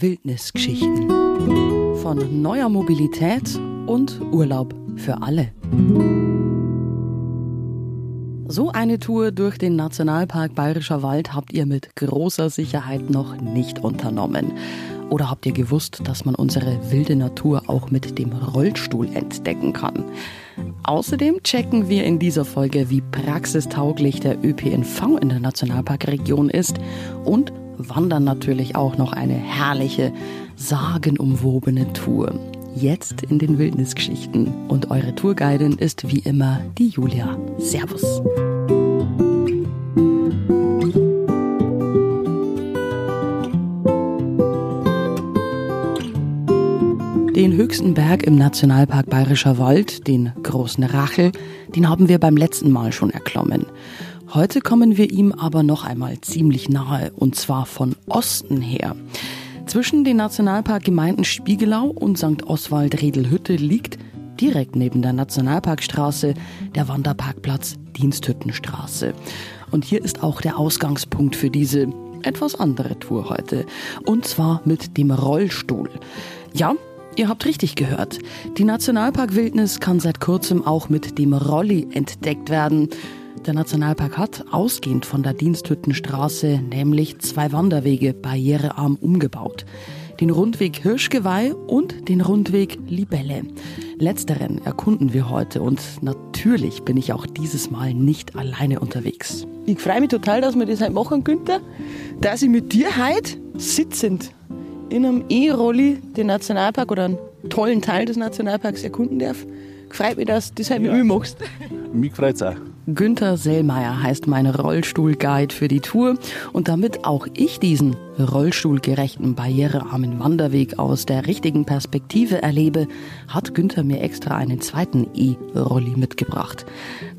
Wildnisgeschichten. Von neuer Mobilität und Urlaub für alle. So eine Tour durch den Nationalpark Bayerischer Wald habt ihr mit großer Sicherheit noch nicht unternommen. Oder habt ihr gewusst, dass man unsere wilde Natur auch mit dem Rollstuhl entdecken kann? Außerdem checken wir in dieser Folge, wie praxistauglich der ÖPNV in der Nationalparkregion ist und wandern natürlich auch noch eine herrliche, sagenumwobene Tour. Jetzt in den Wildnisgeschichten. Und eure Tourguidin ist wie immer die Julia. Servus. Den höchsten Berg im Nationalpark Bayerischer Wald, den großen Rachel, den haben wir beim letzten Mal schon erklommen. Heute kommen wir ihm aber noch einmal ziemlich nahe, und zwar von Osten her. Zwischen den Nationalparkgemeinden Spiegelau und St. Oswald-Redelhütte liegt direkt neben der Nationalparkstraße der Wanderparkplatz Diensthüttenstraße. Und hier ist auch der Ausgangspunkt für diese etwas andere Tour heute. Und zwar mit dem Rollstuhl. Ja, Ihr habt richtig gehört. Die Nationalparkwildnis kann seit kurzem auch mit dem Rolli entdeckt werden. Der Nationalpark hat, ausgehend von der Diensthüttenstraße, nämlich zwei Wanderwege barrierearm umgebaut. Den Rundweg Hirschgeweih und den Rundweg Libelle. Letzteren erkunden wir heute und natürlich bin ich auch dieses Mal nicht alleine unterwegs. Ich freue mich total, dass wir das heute machen, Günther, dass ich mit dir heute sitzend in einem E-Rolli den Nationalpark oder einen tollen Teil des Nationalparks erkunden darf. Freut mich, dass du das heute ja. mit mir machst. Mich freut es auch. Günther Sellmeier heißt mein Rollstuhlguide für die Tour. Und damit auch ich diesen rollstuhlgerechten, barrierearmen Wanderweg aus der richtigen Perspektive erlebe, hat Günther mir extra einen zweiten E-Rolli mitgebracht.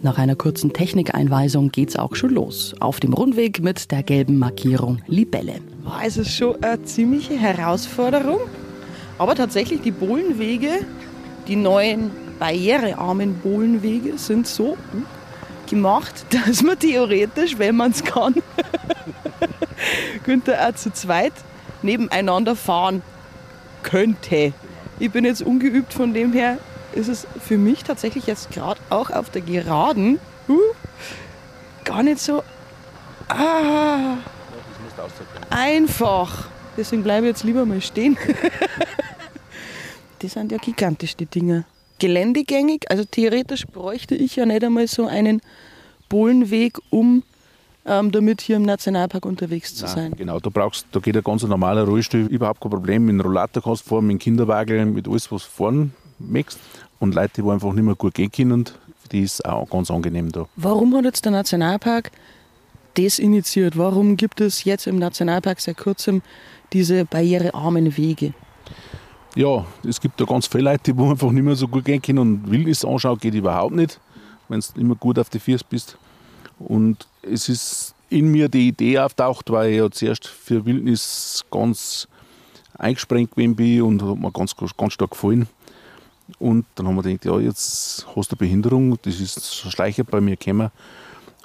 Nach einer kurzen Technikeinweisung geht's auch schon los. Auf dem Rundweg mit der gelben Markierung Libelle. War es ist schon eine ziemliche Herausforderung. Aber tatsächlich die Bohlenwege, die neuen barrierearmen Bohlenwege sind so gemacht, dass man theoretisch, wenn man es kann, könnte auch zu zweit nebeneinander fahren könnte. Ich bin jetzt ungeübt, von dem her ist es für mich tatsächlich jetzt gerade auch auf der Geraden uh, gar nicht so ah, einfach. Deswegen bleibe ich jetzt lieber mal stehen. die sind ja gigantisch, die Dinger geländegängig. Also theoretisch bräuchte ich ja nicht einmal so einen Bohlenweg, um ähm, damit hier im Nationalpark unterwegs zu Nein, sein. Genau, da brauchst, da geht ein ganz normaler Rollstuhl, überhaupt kein Problem. Mit dem Rollator kannst du fahren, mit dem Kinderwagen, mit alles, was du fahren möchtest. Und Leute, die einfach nicht mehr gut gehen können, die ist auch ganz angenehm da. Warum hat jetzt der Nationalpark das initiiert? Warum gibt es jetzt im Nationalpark seit kurzem diese barrierearmen Wege? Ja, es gibt da ganz viele Leute, die einfach nicht mehr so gut gehen können und Wildnis anschauen geht überhaupt nicht, wenn du immer gut auf die Füße bist. Und es ist in mir die Idee auftaucht, weil ich ja zuerst für Wildnis ganz eingesprengt gewesen bin und hat mir ganz, ganz stark gefallen. Und dann haben wir gedacht, ja, jetzt hast du eine Behinderung, das ist so schleichend bei mir gekommen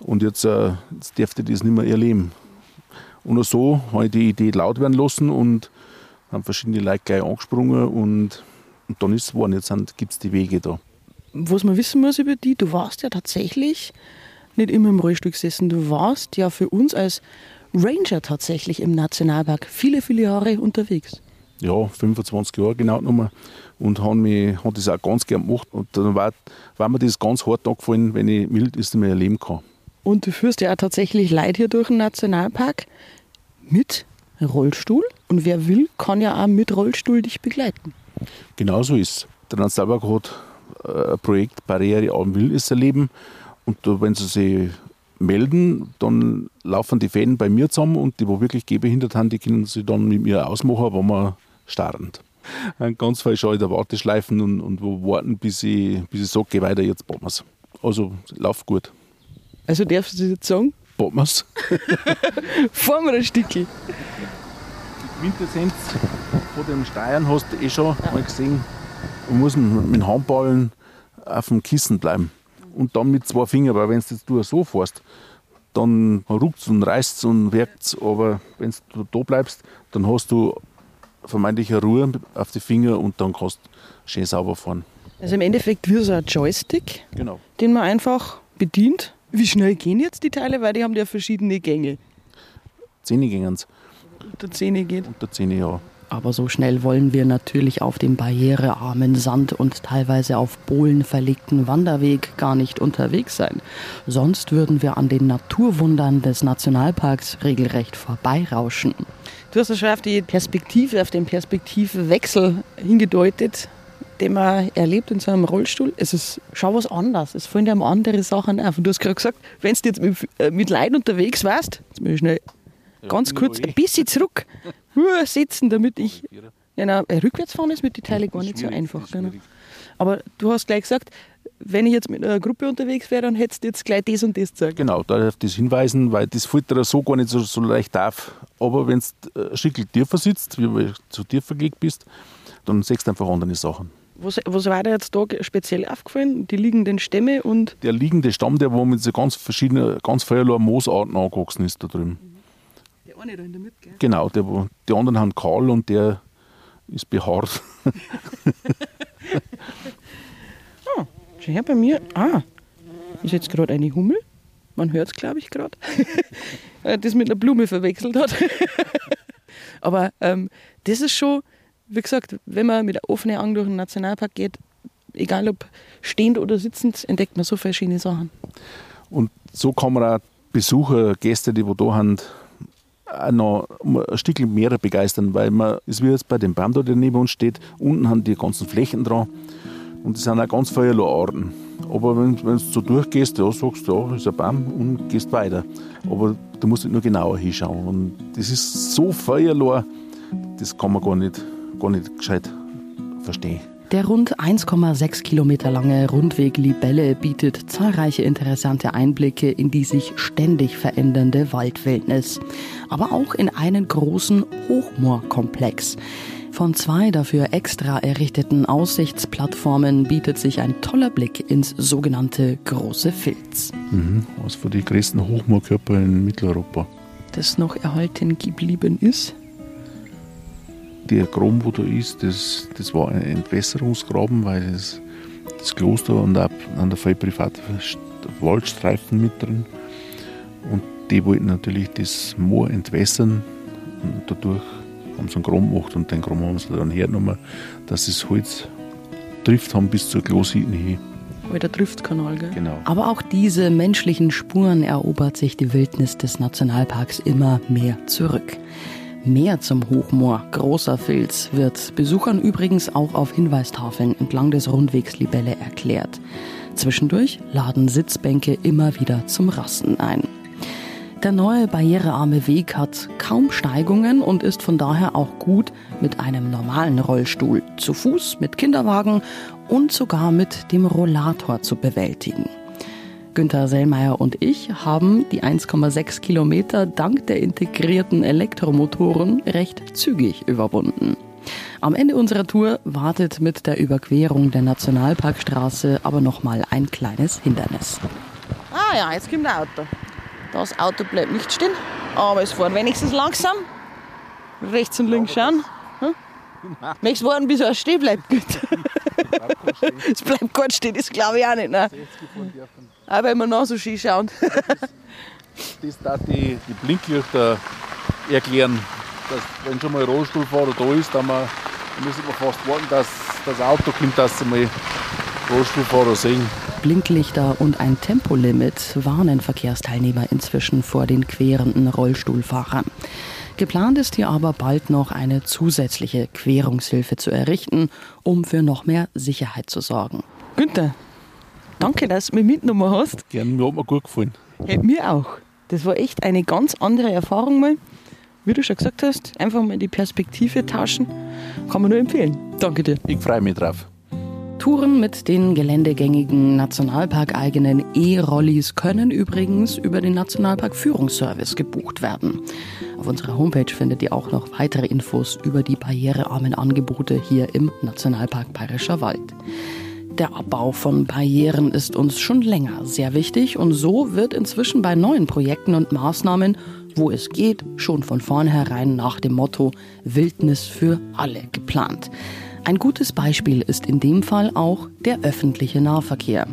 und jetzt, äh, jetzt dürfte ich das nicht mehr erleben. Und so habe ich die Idee laut werden lassen und haben verschiedene Leute gleich angesprungen und, und dann ist es geworden. Jetzt gibt es die Wege da. Was man wissen muss über die, du warst ja tatsächlich nicht immer im Rollstuhl gesessen, du warst ja für uns als Ranger tatsächlich im Nationalpark viele, viele Jahre unterwegs. Ja, 25 Jahre genau genommen und haben mich, hat das auch ganz gern gemacht. Und dann war, war mir das ganz hart angefallen, wenn ich mild ist, nicht mehr erleben kann. Und du führst ja auch tatsächlich Leute hier durch den Nationalpark mit Rollstuhl. Und wer will, kann ja auch mit Rollstuhl dich begleiten. Genau so ist Der Nationalpark hat äh, ein Projekt Barriere am Wildnis erleben. Und wenn sie sich melden, dann laufen die Fäden bei mir zusammen und die, die wirklich gehbehindert haben, die können sie dann mit mir ausmachen, wenn wir starren. Ganz falsch in der Warteschleifen und, und wo warten, bis ich, bis ich sage, geh weiter, jetzt bauen wir es. Also läuft gut. Also darfst du jetzt sagen? Bauen wir es. Fahren wir ein Stückchen. Quintessenz von dem Steuern hast du eh schon ja. mal gesehen. Man muss mit dem Handballen auf dem Kissen bleiben. Und dann mit zwei Fingern, weil wenn du so fährst, dann ruckt und reißt und wirkt Aber wenn du da bleibst, dann hast du vermeintliche Ruhe auf die Finger und dann kannst du schön sauber fahren. Also im Endeffekt wie so ein Joystick, Genau. den man einfach bedient. Wie schnell gehen jetzt die Teile? Weil die haben ja verschiedene Gänge. Zähne gingen es. Unter 10 geht. Unter Zähne, ja. Aber so schnell wollen wir natürlich auf dem barrierearmen Sand und teilweise auf Bohlen verlegten Wanderweg gar nicht unterwegs sein. Sonst würden wir an den Naturwundern des Nationalparks regelrecht vorbeirauschen. Du hast ja schon auf die Perspektive, auf den Perspektivwechsel hingedeutet, den man erlebt in so einem Rollstuhl. Es ist schon was anderes. Es fallen einem andere Sachen auf. Und du hast gerade gesagt, wenn du jetzt mit, äh, mit Leuten unterwegs warst, jetzt muss ich schnell ganz kurz ein bisschen zurück sitzen, damit ich. Genau, äh, rückwärts fahren ist mit den Teilen gar nicht so einfach. Genau. Aber du hast gleich gesagt, wenn ich jetzt mit einer Gruppe unterwegs wäre, dann hättest du jetzt gleich das und das gesagt. Genau, da auf das hinweisen, weil das dir so gar nicht so, so leicht auf. Aber wenn du ein Stück tiefer sitzt, wie du zu tiefer gelegt bist, dann siehst du einfach andere Sachen. Was, was war dir jetzt da speziell aufgefallen? Die liegenden Stämme und. Der liegende Stamm, der wo mit so ganz verschiedenen, ganz vielerlei Moosarten angewachsen ist da drüben. Der eine da in der Mitte, gell? Genau, der, wo- die anderen haben kahl und der ist behaart. Schau her bei mir. Ah, ist jetzt gerade eine Hummel. Man hört es, glaube ich, gerade. das mit einer Blume verwechselt hat. Aber ähm, das ist schon, wie gesagt, wenn man mit offenen Augen durch den Nationalpark geht, egal ob stehend oder sitzend, entdeckt man so verschiedene Sachen. Und so kann man auch Besucher, Gäste, die wo da sind, auch noch ein Stückchen mehr begeistern, weil man, es wie jetzt bei dem Baum da, der neben uns steht, unten haben die ganzen Flächen dran und es sind auch ganz viele Arten. Aber wenn, du so durchgehst, ja, sagst du, ja, ist ein Baum und gehst weiter. Aber du musst halt nur genauer hinschauen. Und das ist so vielerlei, das kann man gar nicht, gar nicht gescheit verstehen. Der rund 1,6 Kilometer lange Rundweg Libelle bietet zahlreiche interessante Einblicke in die sich ständig verändernde Waldwildnis, aber auch in einen großen Hochmoorkomplex. Von zwei dafür extra errichteten Aussichtsplattformen bietet sich ein toller Blick ins sogenannte Große Filz. Mhm. Was für die größten Hochmoorkörper in Mitteleuropa. Das noch erhalten geblieben ist. Der Graben, wo da ist, das, das war ein Entwässerungsgraben, weil das, das Kloster und auch an der viel private Waldstreifen mit drin. Und die wollten natürlich das Moor entwässern und dadurch haben sie einen Graben gemacht und den Graben haben sie dann hergenommen, dass das Holz trifft haben bis zur Klositen hin. Der Driftkanal, gell? Genau. Aber auch diese menschlichen Spuren erobert sich die Wildnis des Nationalparks immer mehr zurück. Mehr zum Hochmoor Großer Filz wird Besuchern übrigens auch auf Hinweistafeln entlang des Rundwegs Libelle erklärt. Zwischendurch laden Sitzbänke immer wieder zum Rasten ein. Der neue barrierearme Weg hat kaum Steigungen und ist von daher auch gut mit einem normalen Rollstuhl, zu Fuß, mit Kinderwagen und sogar mit dem Rollator zu bewältigen. Günther Sellmeier und ich haben die 1,6 Kilometer dank der integrierten Elektromotoren recht zügig überwunden. Am Ende unserer Tour wartet mit der Überquerung der Nationalparkstraße aber nochmal ein kleines Hindernis. Ah ja, jetzt kommt ein Auto. Das Auto bleibt nicht stehen, aber es fährt wenigstens langsam. Rechts und links schauen. Hm? Möchtest warten, bis er stehen bleibt? Gut. Es bleibt gut stehen, das glaube ich auch nicht. Ne? Auch wenn wir noch so schön schauen. Das da die, die Blinklichter erklären, dass wenn schon mal ein Rollstuhlfahrer da ist, dann, man, dann müssen wir fast warten, dass das Auto kommt, dass sie mal Rollstuhlfahrer sehen. Blinklichter und ein Tempolimit warnen Verkehrsteilnehmer inzwischen vor den querenden Rollstuhlfahrern. Geplant ist hier aber bald noch eine zusätzliche Querungshilfe zu errichten, um für noch mehr Sicherheit zu sorgen. Günther, danke, dass du mich mitgenommen hast. Gern, mir hat mir gut gefallen. Hey, mir auch. Das war echt eine ganz andere Erfahrung mal. Wie du schon gesagt hast, einfach mal die Perspektive tauschen. Kann man nur empfehlen. Danke dir. Ich freue mich drauf. Touren mit den geländegängigen Nationalparkeigenen E-Rollis können übrigens über den Nationalpark Führungsservice gebucht werden. Auf unserer Homepage findet ihr auch noch weitere Infos über die barrierearmen Angebote hier im Nationalpark Bayerischer Wald. Der Abbau von Barrieren ist uns schon länger sehr wichtig und so wird inzwischen bei neuen Projekten und Maßnahmen wo es geht, schon von vornherein nach dem Motto Wildnis für alle geplant. Ein gutes Beispiel ist in dem Fall auch der öffentliche Nahverkehr.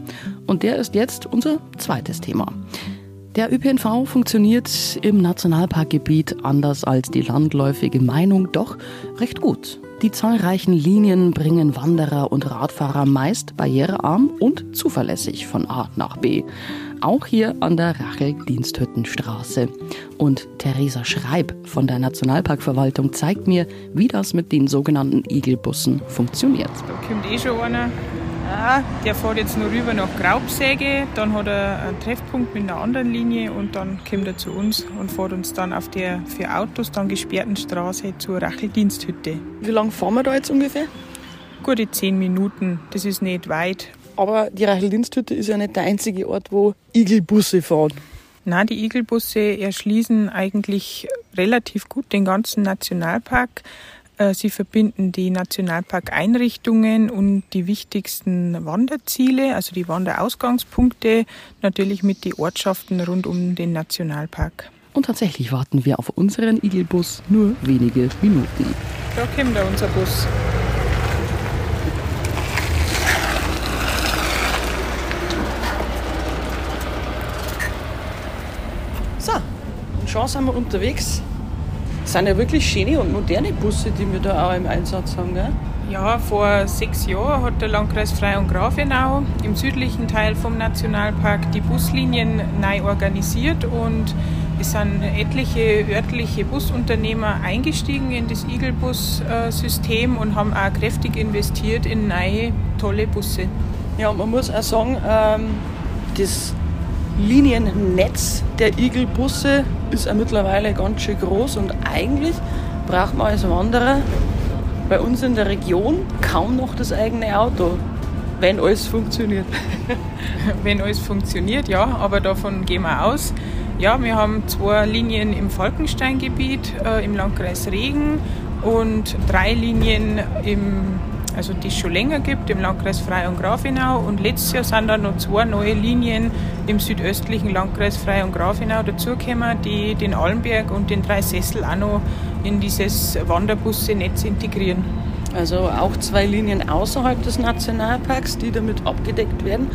Und der ist jetzt unser zweites Thema. Der ÖPNV funktioniert im Nationalparkgebiet anders als die landläufige Meinung, doch recht gut. Die zahlreichen Linien bringen Wanderer und Radfahrer meist barrierearm und zuverlässig von A nach B. Auch hier an der Rachel-Diensthüttenstraße. Und Theresa Schreib von der Nationalparkverwaltung zeigt mir, wie das mit den sogenannten Igelbussen funktioniert. Da kommt eh schon einer Ah, der fährt jetzt nur rüber nach Graubsäge, dann hat er einen Treffpunkt mit einer anderen Linie und dann kommt er zu uns und fährt uns dann auf der für Autos dann gesperrten Straße zur Racheldiensthütte. Wie lange fahren wir da jetzt ungefähr? Gute zehn Minuten, das ist nicht weit. Aber die Racheldiensthütte ist ja nicht der einzige Ort, wo Igelbusse fahren. Nein, die Igelbusse erschließen eigentlich relativ gut den ganzen Nationalpark. Äh, sie verbinden die Nationalparkeinrichtungen und die wichtigsten Wanderziele, also die Wanderausgangspunkte, natürlich mit den Ortschaften rund um den Nationalpark. Und tatsächlich warten wir auf unseren Igelbus nur wenige Minuten. Da kommt da unser Bus. So, und schon sind wir unterwegs sind ja wirklich schöne und moderne Busse, die wir da auch im Einsatz haben. Gell? Ja, vor sechs Jahren hat der Landkreis Frei und Grafenau im südlichen Teil vom Nationalpark die Buslinien neu organisiert und es sind etliche örtliche Busunternehmer eingestiegen in das Igelbus-System und haben auch kräftig investiert in neue, tolle Busse. Ja, man muss auch sagen, ähm, das Liniennetz der Igelbusse ist ja mittlerweile ganz schön groß und eigentlich braucht man als Wanderer bei uns in der Region kaum noch das eigene Auto, wenn alles funktioniert. wenn alles funktioniert, ja, aber davon gehen wir aus. Ja, wir haben zwei Linien im Falkensteingebiet äh, im Landkreis Regen und drei Linien im also die es schon länger gibt, im Landkreis Frei und Grafenau. Und letztes Jahr sind dann noch zwei neue Linien im südöstlichen Landkreis Frei und Grafenau dazugekommen, die den Allenberg und den Dreisessel auch noch in dieses Wanderbusse-Netz integrieren. Also auch zwei Linien außerhalb des Nationalparks, die damit abgedeckt werden.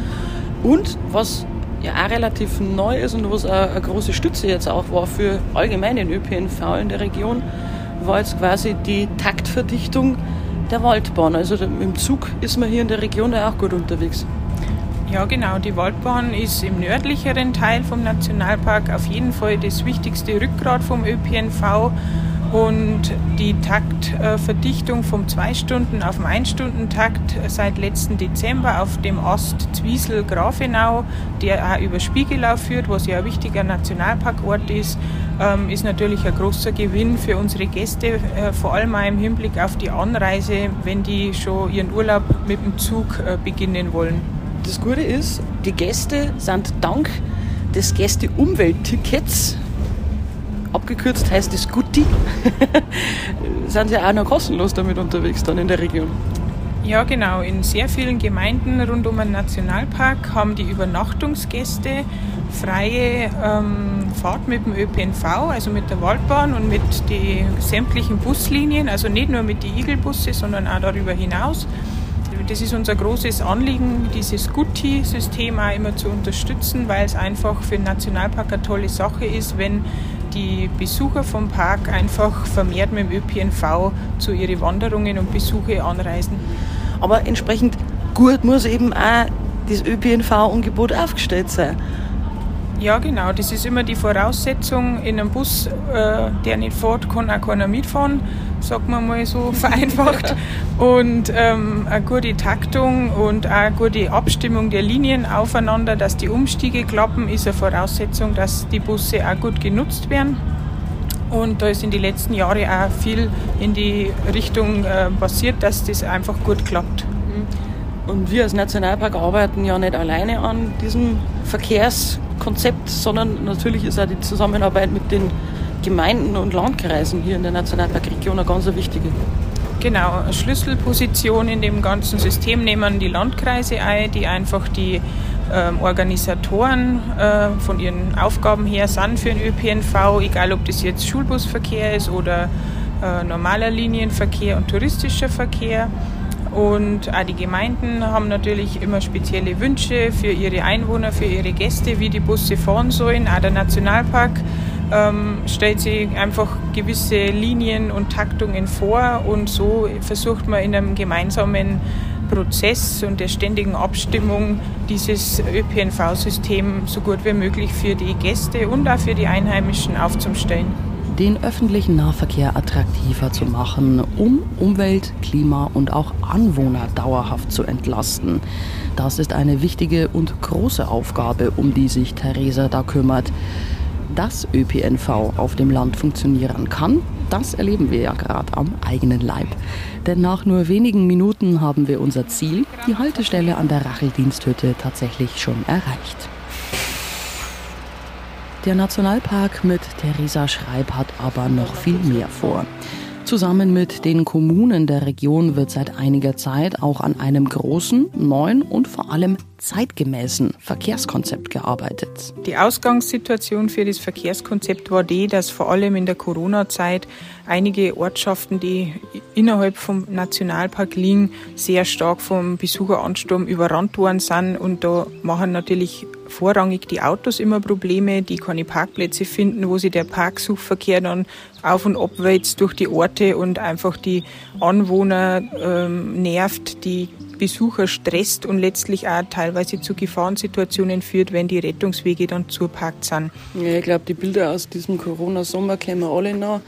Und was ja auch relativ neu ist und was eine große Stütze jetzt auch war für allgemein den ÖPNV in der Region, war jetzt quasi die Taktverdichtung der Waldbahn. Also im Zug ist man hier in der Region auch gut unterwegs. Ja, genau. Die Waldbahn ist im nördlicheren Teil vom Nationalpark auf jeden Fall das wichtigste Rückgrat vom ÖPNV. Und die Taktverdichtung vom 2-Stunden- auf den 1-Stunden-Takt seit letzten Dezember auf dem Ast Zwiesel-Grafenau, der auch über Spiegelau führt, was ja ein wichtiger Nationalparkort ist, ähm, ist natürlich ein großer Gewinn für unsere Gäste, äh, vor allem auch im Hinblick auf die Anreise, wenn die schon ihren Urlaub mit dem Zug äh, beginnen wollen. Das Gute ist, die Gäste sind dank des Gäste-Umwelttickets abgekürzt heißt es Gutti, sind sie auch noch kostenlos damit unterwegs dann in der Region. Ja, genau. In sehr vielen Gemeinden rund um den Nationalpark haben die Übernachtungsgäste freie ähm, Fahrt mit dem ÖPNV, also mit der Waldbahn und mit den sämtlichen Buslinien, also nicht nur mit den Igelbusse, sondern auch darüber hinaus. Das ist unser großes Anliegen, dieses Gutti-System auch immer zu unterstützen, weil es einfach für den Nationalpark eine tolle Sache ist, wenn die Besucher vom Park einfach vermehrt mit dem ÖPNV zu ihren Wanderungen und Besuche anreisen. Aber entsprechend gut muss eben auch das ÖPNV-Angebot aufgestellt sein. Ja, genau. Das ist immer die Voraussetzung. In einem Bus, äh, der nicht fährt, kann auch keiner mitfahren, sagt man mal so vereinfacht. und ähm, eine gute Taktung und auch eine gute Abstimmung der Linien aufeinander, dass die Umstiege klappen, ist eine Voraussetzung, dass die Busse auch gut genutzt werden. Und da ist in den letzten Jahren auch viel in die Richtung äh, passiert, dass das einfach gut klappt. Und wir als Nationalpark arbeiten ja nicht alleine an diesem Verkehrskonzept, sondern natürlich ist auch die Zusammenarbeit mit den Gemeinden und Landkreisen hier in der Nationalparkregion eine ganz wichtige. Genau, eine Schlüsselposition in dem ganzen System nehmen die Landkreise ein, die einfach die ähm, Organisatoren äh, von ihren Aufgaben her sind für den ÖPNV, egal ob das jetzt Schulbusverkehr ist oder äh, normaler Linienverkehr und touristischer Verkehr. Und auch die Gemeinden haben natürlich immer spezielle Wünsche für ihre Einwohner, für ihre Gäste, wie die Busse fahren sollen. Auch der Nationalpark ähm, stellt sich einfach gewisse Linien und Taktungen vor und so versucht man in einem gemeinsamen Prozess und der ständigen Abstimmung dieses ÖPNV-System so gut wie möglich für die Gäste und auch für die Einheimischen aufzustellen den öffentlichen Nahverkehr attraktiver zu machen, um Umwelt, Klima und auch Anwohner dauerhaft zu entlasten. Das ist eine wichtige und große Aufgabe, um die sich Theresa da kümmert. Dass ÖPNV auf dem Land funktionieren kann, das erleben wir ja gerade am eigenen Leib. Denn nach nur wenigen Minuten haben wir unser Ziel, die Haltestelle an der Racheldiensthütte, tatsächlich schon erreicht. Der Nationalpark mit Theresa Schreib hat aber noch viel mehr vor. Zusammen mit den Kommunen der Region wird seit einiger Zeit auch an einem großen, neuen und vor allem zeitgemäßen Verkehrskonzept gearbeitet. Die Ausgangssituation für das Verkehrskonzept war die, dass vor allem in der Corona-Zeit einige Ortschaften, die innerhalb vom Nationalpark liegen, sehr stark vom Besucheransturm überrannt worden sind. Und da machen natürlich vorrangig die Autos immer Probleme, die keine Parkplätze finden, wo sich der Parksuchverkehr dann auf und ab wälzt durch die Orte und einfach die Anwohner ähm, nervt, die Besucher stresst und letztlich auch teilweise zu Gefahrensituationen führt, wenn die Rettungswege dann zuparkt sind. Ja, ich glaube, die Bilder aus diesem Corona-Sommer kennen wir alle noch.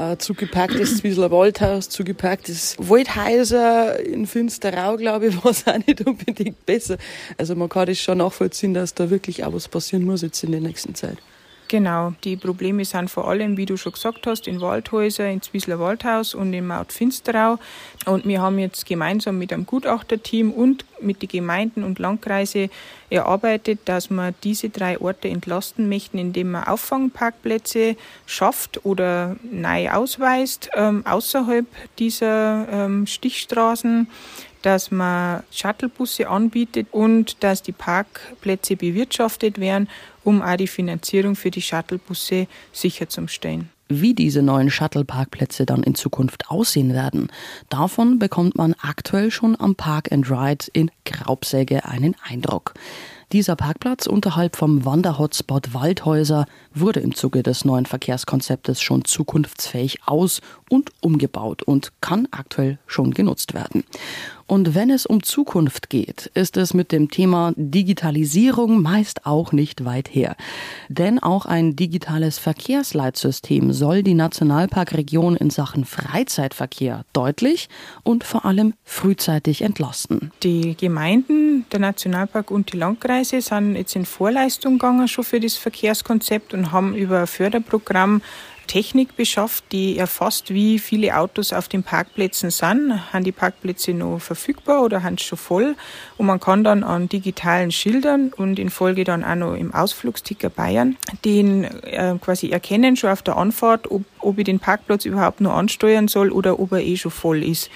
Äh, zugepacktes Zwiesler Waldhaus, zugepacktes Waldhäuser in Finsterau, glaube ich, war es auch nicht unbedingt besser. Also man kann das schon nachvollziehen, dass da wirklich auch was passieren muss jetzt in der nächsten Zeit. Genau, die Probleme sind vor allem, wie du schon gesagt hast, in Waldhäuser, in Zwiesler Waldhaus und in Maut Finsterau. Und wir haben jetzt gemeinsam mit einem Gutachterteam und mit den Gemeinden und Landkreise erarbeitet, dass wir diese drei Orte entlasten möchten, indem man Auffangparkplätze schafft oder neu ausweist ähm, außerhalb dieser ähm, Stichstraßen dass man Shuttlebusse anbietet und dass die Parkplätze bewirtschaftet werden, um auch die Finanzierung für die Shuttlebusse sicherzustellen. Wie diese neuen Shuttle-Parkplätze dann in Zukunft aussehen werden, davon bekommt man aktuell schon am Park and Ride in Graubsäge einen Eindruck. Dieser Parkplatz unterhalb vom Wanderhotspot Waldhäuser wurde im Zuge des neuen Verkehrskonzeptes schon zukunftsfähig aus- und umgebaut und kann aktuell schon genutzt werden. Und wenn es um Zukunft geht, ist es mit dem Thema Digitalisierung meist auch nicht weit her. Denn auch ein digitales Verkehrsleitsystem soll die Nationalparkregion in Sachen Freizeitverkehr deutlich und vor allem frühzeitig entlasten. Die Gemeinden, der Nationalpark und die Landkreise sind jetzt in Vorleistung gegangen schon für das Verkehrskonzept und haben über ein Förderprogramm Technik beschafft, die erfasst, wie viele Autos auf den Parkplätzen sind. Haben die Parkplätze noch verfügbar oder haben sie schon voll? Und man kann dann an digitalen Schildern und in Folge dann auch noch im Ausflugsticker Bayern den äh, quasi erkennen, schon auf der Anfahrt, ob, ob ich den Parkplatz überhaupt noch ansteuern soll oder ob er eh schon voll ist.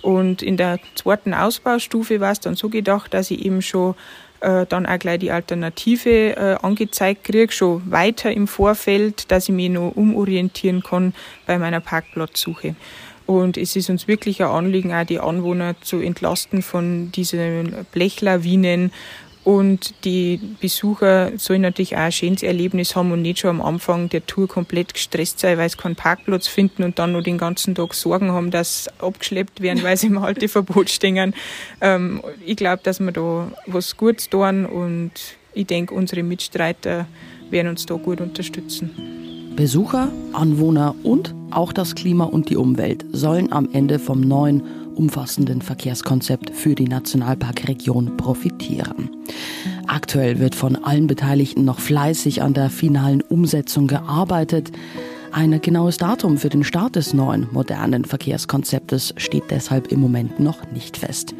Und in der zweiten Ausbaustufe war es dann so gedacht, dass ich eben schon äh, dann auch gleich die Alternative äh, angezeigt kriege, schon weiter im Vorfeld, dass ich mich noch umorientieren kann bei meiner Parkplatzsuche. Und es ist uns wirklich ein Anliegen, auch die Anwohner zu entlasten von diesen Blechlawinen und die Besucher sollen natürlich auch ein schönes Erlebnis haben und nicht schon am Anfang der Tour komplett gestresst sein, weil sie keinen Parkplatz finden und dann nur den ganzen Tag Sorgen haben, dass sie abgeschleppt werden, weil sie im Halteverbot stehen. Ähm, ich glaube, dass wir da was Gutes tun und ich denke, unsere Mitstreiter werden uns da gut unterstützen. Besucher, Anwohner und auch das Klima und die Umwelt sollen am Ende vom neuen umfassenden Verkehrskonzept für die Nationalparkregion profitieren. Aktuell wird von allen Beteiligten noch fleißig an der finalen Umsetzung gearbeitet. Ein genaues Datum für den Start des neuen modernen Verkehrskonzeptes steht deshalb im Moment noch nicht fest.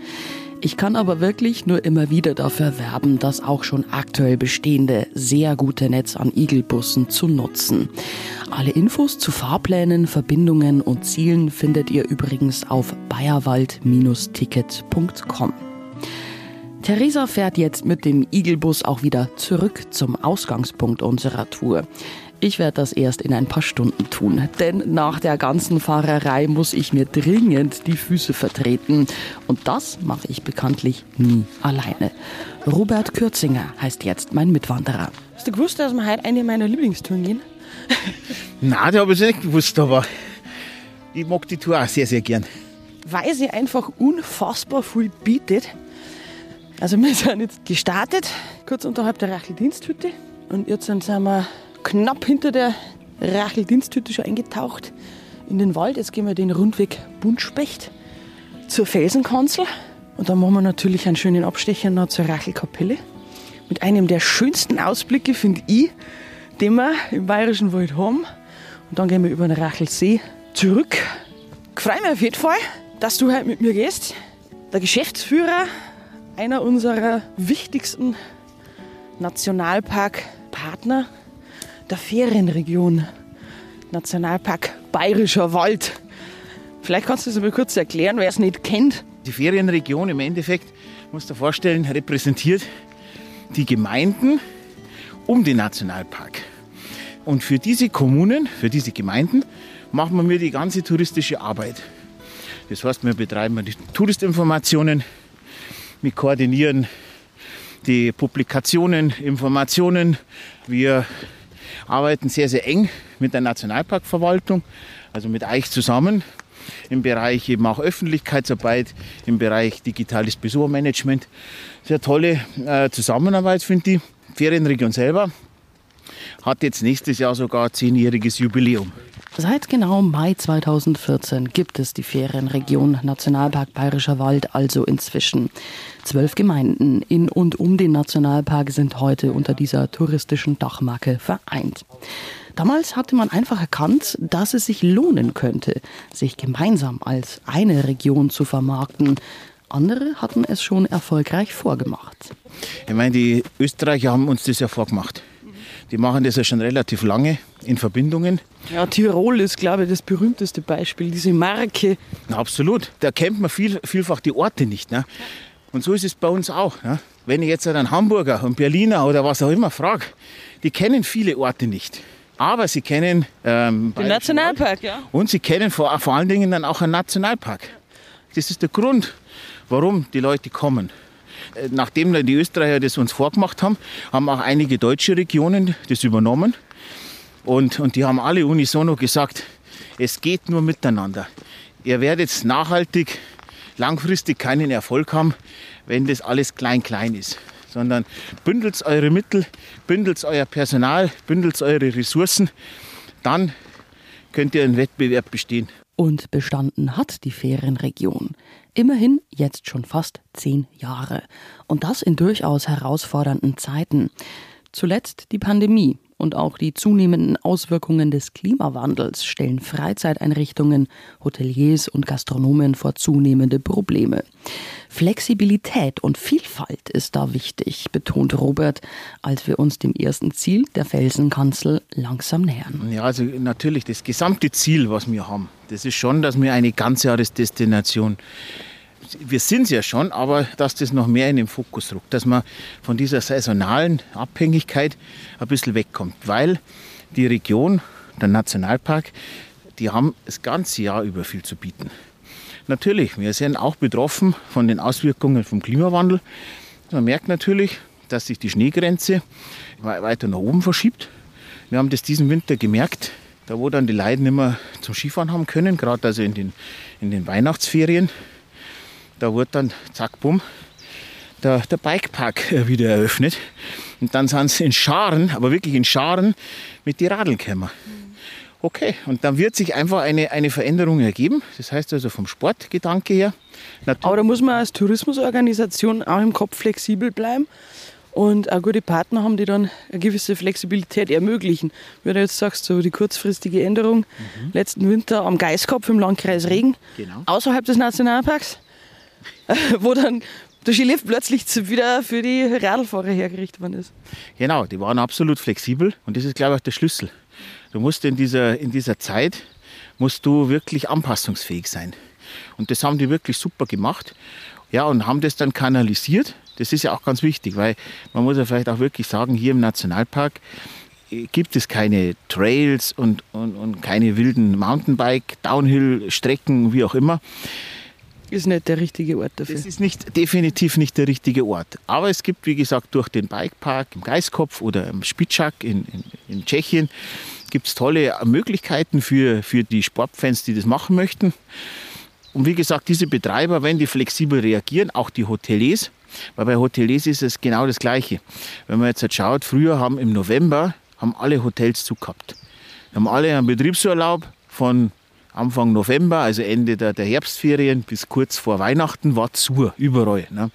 Ich kann aber wirklich nur immer wieder dafür werben, das auch schon aktuell bestehende sehr gute Netz an Igelbussen zu nutzen. Alle Infos zu Fahrplänen, Verbindungen und Zielen findet ihr übrigens auf bayerwald-ticket.com. Theresa fährt jetzt mit dem Igelbus auch wieder zurück zum Ausgangspunkt unserer Tour. Ich werde das erst in ein paar Stunden tun, denn nach der ganzen Fahrerei muss ich mir dringend die Füße vertreten. Und das mache ich bekanntlich nie alleine. Robert Kürzinger heißt jetzt mein Mitwanderer. Hast du gewusst, dass wir heute eine meiner Lieblingstouren gehen? Nein, das habe ich nicht gewusst, aber ich mag die Tour auch sehr, sehr gern. Weil sie einfach unfassbar viel bietet. Also wir sind jetzt gestartet, kurz unterhalb der Rachel-Diensthütte. Und jetzt sind wir knapp hinter der Rachel-Diensthütte schon eingetaucht in den Wald. Jetzt gehen wir den Rundweg Buntspecht zur Felsenkanzel. Und dann machen wir natürlich einen schönen Abstecher noch zur Rachelkapelle. Mit einem der schönsten Ausblicke, finde ich, den wir im Bayerischen Wald haben. Und dann gehen wir über den Rachelsee zurück. Ich freue mich auf jeden Fall, dass du heute mit mir gehst. Der Geschäftsführer einer unserer wichtigsten Nationalparkpartner der Ferienregion Nationalpark Bayerischer Wald. Vielleicht kannst du es mal kurz erklären, wer es nicht kennt. Die Ferienregion im Endeffekt, musst du dir vorstellen, repräsentiert die Gemeinden um den Nationalpark. Und für diese Kommunen, für diese Gemeinden, machen wir die ganze touristische Arbeit. Das heißt, wir betreiben die Touristinformationen, wir koordinieren die Publikationen, Informationen, wir arbeiten sehr, sehr eng mit der Nationalparkverwaltung, also mit euch zusammen im Bereich eben auch Öffentlichkeitsarbeit, im Bereich digitales Besuchermanagement. Sehr tolle äh, Zusammenarbeit, finde ich. Ferienregion selber hat jetzt nächstes Jahr sogar zehnjähriges Jubiläum. Seit genau Mai 2014 gibt es die Ferienregion Nationalpark Bayerischer Wald also inzwischen. Zwölf Gemeinden in und um den Nationalpark sind heute unter dieser touristischen Dachmarke vereint. Damals hatte man einfach erkannt, dass es sich lohnen könnte, sich gemeinsam als eine Region zu vermarkten. Andere hatten es schon erfolgreich vorgemacht. Ich meine, die Österreicher haben uns das ja vorgemacht. Die machen das ja schon relativ lange in Verbindungen. Ja, Tirol ist, glaube ich, das berühmteste Beispiel, diese Marke. Na, absolut. Da kennt man viel, vielfach die Orte nicht. Ne? Und so ist es bei uns auch. Ne? Wenn ich jetzt einen Hamburger, einen Berliner oder was auch immer frage, die kennen viele Orte nicht. Aber sie kennen ähm, den Nationalpark, ja. Und sie kennen vor, vor allen Dingen dann auch einen Nationalpark. Das ist der Grund, warum die Leute kommen. Äh, nachdem die Österreicher das uns vorgemacht haben, haben auch einige deutsche Regionen das übernommen. Und, und die haben alle unisono gesagt, es geht nur miteinander. Ihr werdet nachhaltig, langfristig keinen Erfolg haben, wenn das alles klein-klein ist. Sondern bündelt eure Mittel, bündelt euer Personal, bündelt eure Ressourcen, dann könnt ihr einen Wettbewerb bestehen. Und bestanden hat die Ferienregion. Immerhin jetzt schon fast zehn Jahre. Und das in durchaus herausfordernden Zeiten. Zuletzt die Pandemie und auch die zunehmenden Auswirkungen des Klimawandels stellen Freizeiteinrichtungen, Hoteliers und Gastronomen vor zunehmende Probleme. Flexibilität und Vielfalt ist da wichtig, betont Robert, als wir uns dem ersten Ziel der Felsenkanzel langsam nähern. Ja, also natürlich das gesamte Ziel, was wir haben, das ist schon, dass wir eine Ganzjahresdestination wir sind es ja schon, aber dass das noch mehr in den Fokus rückt, dass man von dieser saisonalen Abhängigkeit ein bisschen wegkommt, weil die Region, der Nationalpark, die haben das ganze Jahr über viel zu bieten. Natürlich, wir sind auch betroffen von den Auswirkungen vom Klimawandel. Man merkt natürlich, dass sich die Schneegrenze weiter nach oben verschiebt. Wir haben das diesen Winter gemerkt, da wo dann die Leute nicht mehr zum Skifahren haben können, gerade also in den, in den Weihnachtsferien. Da wurde dann, zack, bumm, der, der Bikepark äh, wieder eröffnet. Und dann sind sie in Scharen, aber wirklich in Scharen, mit die Radeln gekommen. Okay, und dann wird sich einfach eine, eine Veränderung ergeben. Das heißt also vom Sportgedanke her. Aber da muss man als Tourismusorganisation auch im Kopf flexibel bleiben und auch gute Partner haben, die dann eine gewisse Flexibilität ermöglichen. Wie du jetzt sagst, so die kurzfristige Änderung mhm. letzten Winter am Geiskopf im Landkreis Regen, genau. außerhalb des Nationalparks. wo dann der Skilift plötzlich wieder für die Radlfahrer hergerichtet worden ist. Genau, die waren absolut flexibel und das ist, glaube ich, auch der Schlüssel. Du musst in dieser, in dieser Zeit musst du wirklich anpassungsfähig sein. Und das haben die wirklich super gemacht. Ja, und haben das dann kanalisiert. Das ist ja auch ganz wichtig, weil man muss ja vielleicht auch wirklich sagen, hier im Nationalpark äh, gibt es keine Trails und, und, und keine wilden Mountainbike, Downhill-Strecken, wie auch immer. Ist nicht der richtige Ort dafür. Das ist nicht, definitiv nicht der richtige Ort. Aber es gibt, wie gesagt, durch den Bikepark im Geiskopf oder im Spitschak in, in, in Tschechien, gibt es tolle Möglichkeiten für, für die Sportfans, die das machen möchten. Und wie gesagt, diese Betreiber, wenn die flexibel reagieren, auch die Hoteliers, weil bei Hoteliers ist es genau das Gleiche. Wenn man jetzt schaut, früher haben im November haben alle Hotels zugehabt. Haben alle einen Betriebsurlaub von Anfang November, also Ende der, der Herbstferien bis kurz vor Weihnachten war zu, überall. Ne?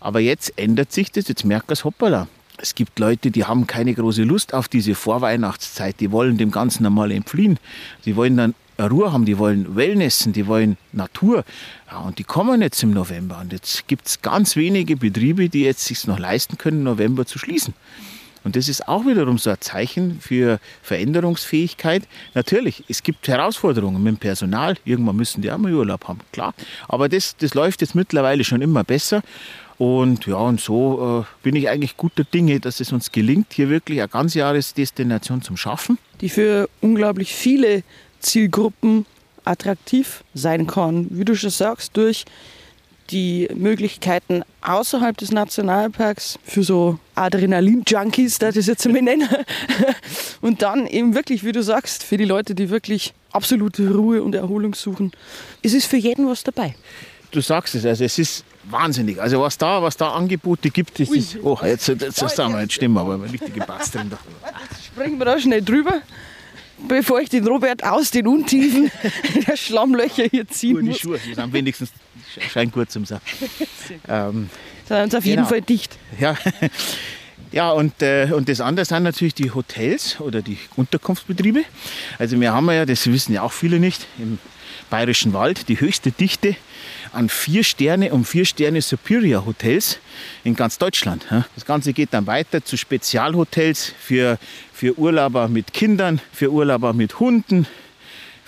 Aber jetzt ändert sich das, jetzt merkt es hoppala. Es gibt Leute, die haben keine große Lust auf diese Vorweihnachtszeit, die wollen dem Ganzen einmal entfliehen. Die wollen dann Ruhe haben, die wollen Wellnessen, die wollen Natur. Ja, und die kommen jetzt im November. Und jetzt gibt es ganz wenige Betriebe, die jetzt sich noch leisten können, November zu schließen. Und das ist auch wiederum so ein Zeichen für Veränderungsfähigkeit. Natürlich, es gibt Herausforderungen mit dem Personal. Irgendwann müssen die auch mal Urlaub haben, klar. Aber das, das läuft jetzt mittlerweile schon immer besser. Und ja, und so äh, bin ich eigentlich guter Dinge, dass es uns gelingt, hier wirklich eine Ganzjahresdestination zu schaffen. Die für unglaublich viele Zielgruppen attraktiv sein kann. Wie du schon sagst, durch die Möglichkeiten außerhalb des Nationalparks für so Adrenalin-Junkies, das ich jetzt mal nennen. Und dann eben wirklich, wie du sagst, für die Leute, die wirklich absolute Ruhe und Erholung suchen. Es ist für jeden was dabei. Du sagst es, also es ist wahnsinnig. Also was da, was da Angebote gibt, das ist. Oh, jetzt, jetzt, jetzt, jetzt wir nicht stimmen, aber eine richtige Bass drin. Jetzt springen wir da schnell drüber bevor ich den Robert aus den Untiefen der Schlammlöcher hier ziehen Gut, die muss. Schuhe, die sind wenigstens scheint gut zum sein. Ähm, Sind auf jeden Genau. Fall dicht. ja. Ja, und, äh, und das andere sind natürlich die Hotels oder die Unterkunftsbetriebe. Also wir haben ja, das wissen ja auch viele nicht, im Bayerischen Wald die höchste Dichte an vier Sterne und vier Sterne Superior Hotels in ganz Deutschland. Das Ganze geht dann weiter zu Spezialhotels für, für Urlauber mit Kindern, für Urlauber mit Hunden,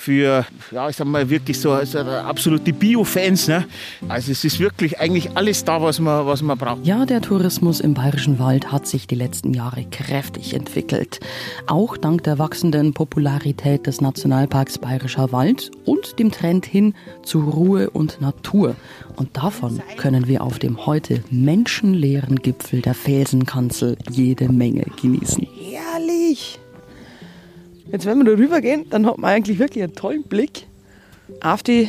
für, ja, ich sag mal, wirklich so, so absolute Bio-Fans. Ne? Also es ist wirklich eigentlich alles da, was man, was man braucht. Ja, der Tourismus im Bayerischen Wald hat sich die letzten Jahre kräftig entwickelt. Auch dank der wachsenden Popularität des Nationalparks Bayerischer Wald und dem Trend hin zu Ruhe und Natur. Und davon können wir auf dem heute menschenleeren Gipfel der Felsenkanzel jede Menge genießen. Herrlich! Jetzt, wenn wir da rüber gehen, dann hat man eigentlich wirklich einen tollen Blick auf die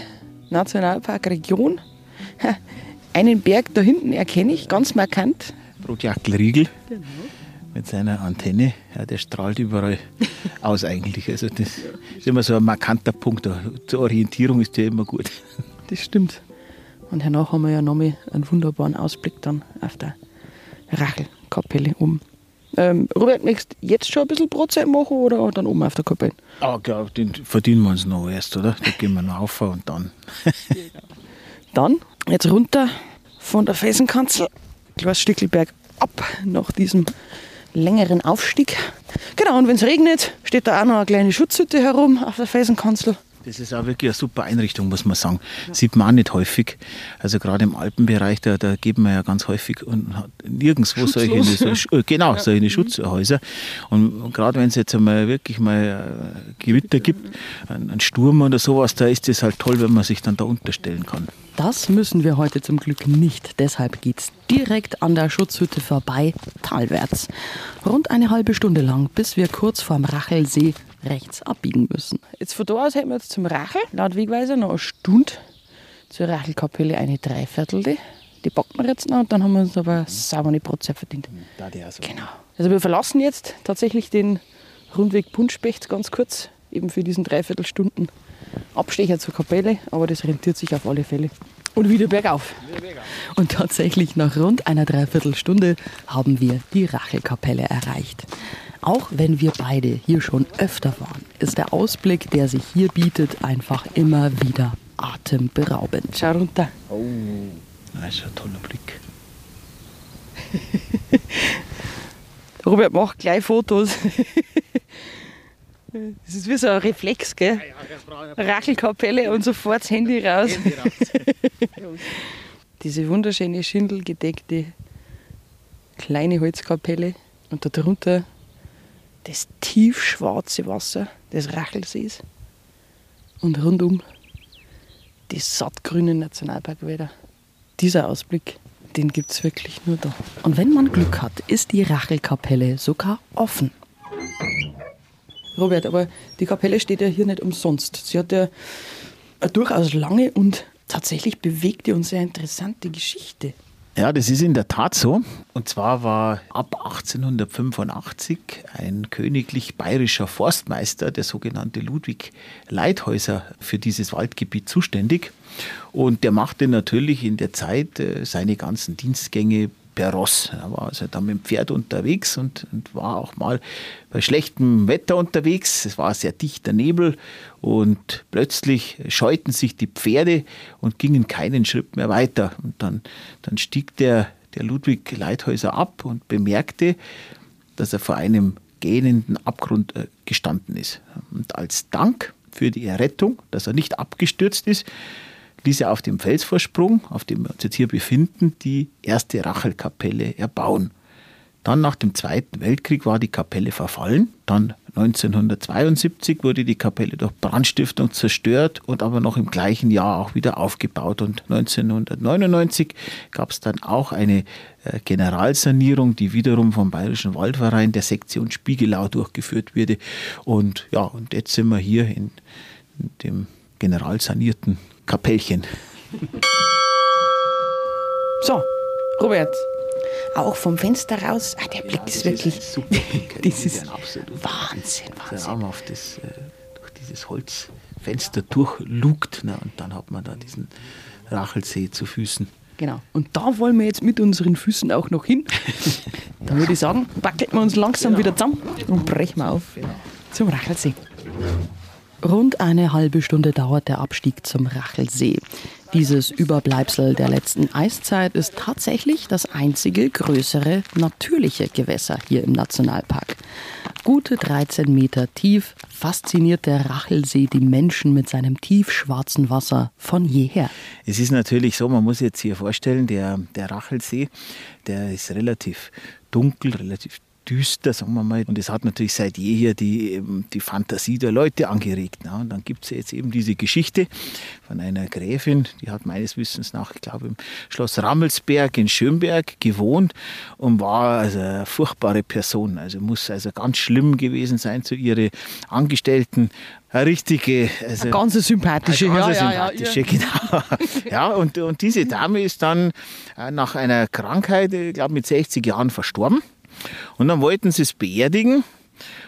Nationalparkregion. Einen Berg da hinten erkenne ich ganz markant. Rotjackelriegel mit seiner Antenne, ja, der strahlt überall aus eigentlich. Also das ist immer so ein markanter Punkt. Zur Orientierung ist der immer gut. Das stimmt. Und hernach haben wir ja nochmal einen wunderbaren Ausblick dann auf der Rachelkapelle oben. Ähm, Robert, möchtest du jetzt schon ein bisschen Brotzeit machen oder dann oben auf der Kapelle? Aber glaub, den verdienen wir uns noch erst, oder? Da gehen wir noch auf und dann. Dann jetzt runter von der Felsenkanzel, kleines Stückchen bergab nach diesem längeren Aufstieg. Genau, und wenn es regnet, steht da auch noch eine kleine Schutzhütte herum auf der Felsenkanzel. Das ist auch wirklich eine super Einrichtung, muss man sagen. Sieht man auch nicht häufig. Also gerade im Alpenbereich, da, da geben wir ja ganz häufig und hat nirgendwo solche, so, äh, genau, solche Schutzhäuser. Und, gerade wenn es jetzt einmal wirklich mal äh, Gewitter gibt, einen einen Sturm oder sowas, da ist es halt toll, wenn man sich dann da unterstellen kann. Das müssen wir heute zum Glück nicht. Deshalb geht's direkt an der Schutzhütte vorbei, talwärts. Rund eine halbe Stunde lang, bis wir kurz vorm Rachelsee rechts abbiegen müssen. Jetzt von da aus hätten wir jetzt zum Rachel, laut Wegweiser, noch eine Stunde. Zur Rachelkapelle eine Dreiviertel. Die backen wir jetzt noch und dann haben wir uns aber sauber eine Brotzeit verdient. Da der so. Genau. Also wir verlassen jetzt tatsächlich den Rundweg Punschpecht ganz kurz, eben für diesen Dreiviertelstunden Abstecher zur Kapelle, aber das rentiert sich auf alle Fälle. Und wieder bergauf. Und tatsächlich nach rund einer Dreiviertelstunde haben wir die Rachelkapelle erreicht. Auch wenn wir beide hier schon öfter waren, ist der Ausblick, der sich hier bietet, einfach immer wieder atemberaubend. Schau runter. Das ist ein toller Blick. Robert macht gleich Fotos. Das ist wie so ein Reflex, gell? Rachelkapelle und sofort das Handy raus. Diese wunderschöne schindelgedeckte kleine Holzkapelle und darunter das tiefschwarze Wasser des Rachelsees und rundum die sattgrünen Nationalparkwälder. Dieser Ausblick, den gibt es wirklich nur da. Und wenn man Glück hat, ist die Rachelkapelle sogar offen. Robert, aber die Kapelle steht ja hier nicht umsonst. Sie hat ja eine durchaus lange und tatsächlich bewegte und sehr interessante Geschichte. Ja, das ist in der Tat so. Und zwar war ab 1885 ein königlich bayerischer Forstmeister, der sogenannte Ludwig Leithäuser, für dieses Waldgebiet zuständig. Und der machte natürlich in der Zeit äh, seine ganzen Dienstgänge per Ross. Er war also da mit dem Pferd unterwegs und, und, war auch mal bei schlechtem Wetter unterwegs. Es war sehr dichter Nebel und plötzlich scheuten sich die Pferde und gingen keinen Schritt mehr weiter. Und dann, dann stieg der, der Ludwig Leithäuser ab und bemerkte, dass er vor einem gähnenden Abgrund äh, gestanden ist. Und als Dank für die Errettung, dass er nicht abgestürzt ist, ließ er auf dem Felsvorsprung, auf dem wir uns jetzt hier befinden, die erste Rachelkapelle erbauen. Dann nach dem Zweiten Weltkrieg war die Kapelle verfallen. Dann 1972 wurde die Kapelle durch Brandstiftung zerstört und aber noch im gleichen Jahr auch wieder aufgebaut. Und 1999 gab es dann auch eine äh, Generalsanierung, die wiederum vom Bayerischen Waldverein der Sektion Spiegelau durchgeführt wurde. Und ja, und jetzt sind wir hier in, in dem generalsanierten Kapellchen. So, Robert, auch vom Fenster raus. Ah, der Blick ja, ist wirklich. Ist super das ist Wahnsinn, Wahnsinn. Traumhaft, das, äh, durch dieses Holzfenster durchlugt. Ne, und dann hat man da diesen Rachelsee zu Füßen. Genau. Und da wollen wir jetzt mit unseren Füßen auch noch hin. Dann würde ich sagen, wackeln wir uns langsam genau. wieder zusammen und brechen wir auf genau. zum Rachelsee. Rund eine halbe Stunde dauert der Abstieg zum Rachelsee. Dieses Überbleibsel der letzten Eiszeit ist tatsächlich das einzige größere natürliche Gewässer hier im Nationalpark. Gute 13 Meter tief fasziniert der Rachelsee die Menschen mit seinem tiefschwarzen Wasser von jeher. Es ist natürlich so, man muss jetzt hier vorstellen, der, der Rachelsee, der ist relativ dunkel, relativ düster, sagen wir mal. Und es hat natürlich seit jeher die, die Fantasie der Leute angeregt. Na. Und dann gibt es jetzt eben diese Geschichte von einer Gräfin, die hat meines Wissens nach, ich glaube, im Schloss Rammelsberg in Schönberg gewohnt und war also eine furchtbare Person. Also muss also ganz schlimm gewesen sein zu ihren Angestellten. Eine richtige, also eine ganz sympathische, eine ganz ja, sympathische, ja, ja. genau. ja, und, und diese Dame ist dann äh, nach einer Krankheit, ich glaube mit 60 Jahren verstorben. Und dann wollten sie es beerdigen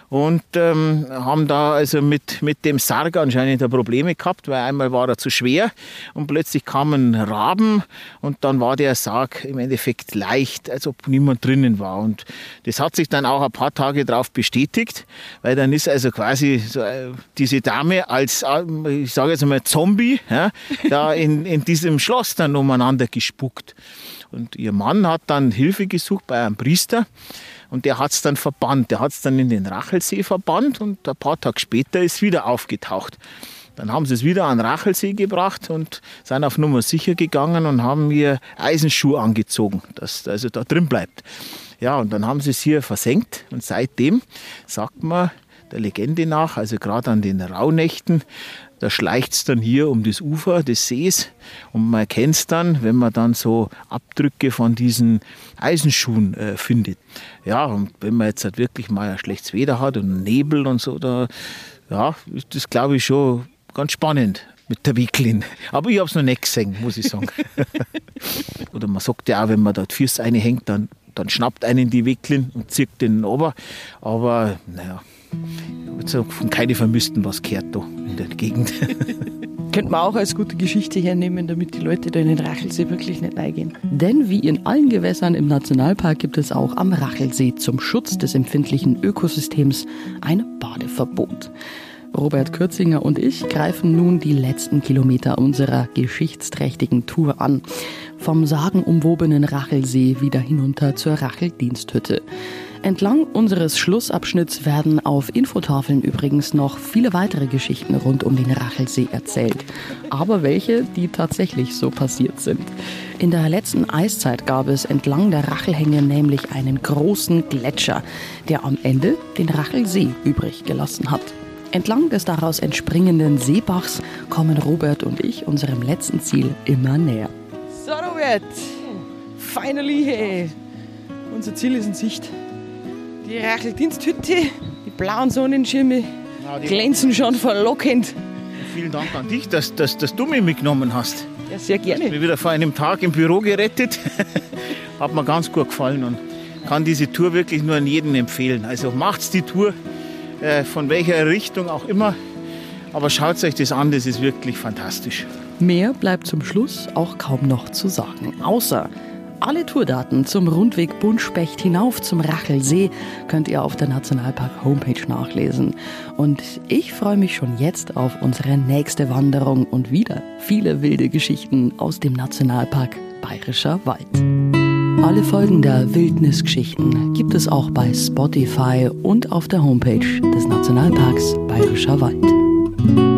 und ähm, haben da also mit, mit dem Sarg anscheinend Probleme gehabt, weil einmal war er zu schwer und plötzlich kamen Raben und dann war der Sarg im Endeffekt leicht, als ob niemand drinnen war. Und das hat sich dann auch ein paar Tage darauf bestätigt, weil dann ist also quasi so, äh, diese Dame als, äh, ich sage jetzt mal Zombie, ja, da in, in diesem Schloss dann umeinander gespuckt. Und ihr Mann hat dann Hilfe gesucht bei einem Priester und der hat es dann verbannt. Der hat es dann in den Rachelsee verbannt und ein paar Tage später ist wieder aufgetaucht. Dann haben sie es wieder an Rachelsee gebracht und sind auf Nummer sicher gegangen und haben mir Eisenschuhe angezogen, dass also da drin bleibt. Ja, und dann haben sie es hier versenkt und seitdem sagt man der Legende nach, also gerade an den Rauhnächten, da schleicht es dann hier um das Ufer des Sees und man erkennt es dann, wenn man dann so Abdrücke von diesen Eisenschuhen äh, findet. Ja, und wenn man jetzt halt wirklich mal ein schlechtes Wetter hat und Nebel und so, da ja, ist das glaube ich schon ganz spannend mit der Wicklin. Aber ich habe es noch nicht gesehen, muss ich sagen. Oder man sagt ja auch, wenn man die Füße reinhängt, dann, dann schnappt einen die Wicklin und zieht den ober. Aber naja, von keine Vermissten was gehört da in der Gegend. Könnte man auch als gute Geschichte hernehmen, damit die Leute da in den Rachelsee wirklich nicht reingehen. Denn wie in allen Gewässern im Nationalpark gibt es auch am Rachelsee zum Schutz des empfindlichen Ökosystems ein Badeverbot. Robert Kürzinger und ich greifen nun die letzten Kilometer unserer geschichtsträchtigen Tour an. Vom sagenumwobenen Rachelsee wieder hinunter zur Racheldiensthütte. Entlang unseres Schlussabschnitts werden auf Infotafeln übrigens noch viele weitere Geschichten rund um den Rachelsee erzählt. Aber welche, die tatsächlich so passiert sind. In der letzten Eiszeit gab es entlang der Rachelhänge nämlich einen großen Gletscher, der am Ende den Rachelsee übrig gelassen hat. Entlang des daraus entspringenden Seebachs kommen Robert und ich unserem letzten Ziel immer näher. So, Robert. Finally. Unser Ziel ist in Sicht. Die Racheldiensthütte, die blauen Sonnenschirme Ja, die- glänzen schon verlockend. Vielen Dank an dich, dass, dass, dass du mich mitgenommen hast. Ja, sehr gerne. Bin wieder vor einem Tag im Büro gerettet. Hat mir ganz gut gefallen und kann diese Tour wirklich nur an jeden empfehlen. Also macht's die Tour, äh, von welcher Richtung auch immer. Aber schaut euch das an, das ist wirklich fantastisch. Mehr bleibt zum Schluss auch kaum noch zu sagen, außer alle Tourdaten zum Rundweg Buntspecht hinauf zum Rachelsee könnt ihr auf der Nationalpark Homepage nachlesen. Und ich freue mich schon jetzt auf unsere nächste Wanderung und wieder viele wilde Geschichten aus dem Nationalpark Bayerischer Wald. Alle Folgen der Wildnisgeschichten gibt es auch bei Spotify und auf der Homepage des Nationalparks Bayerischer Wald.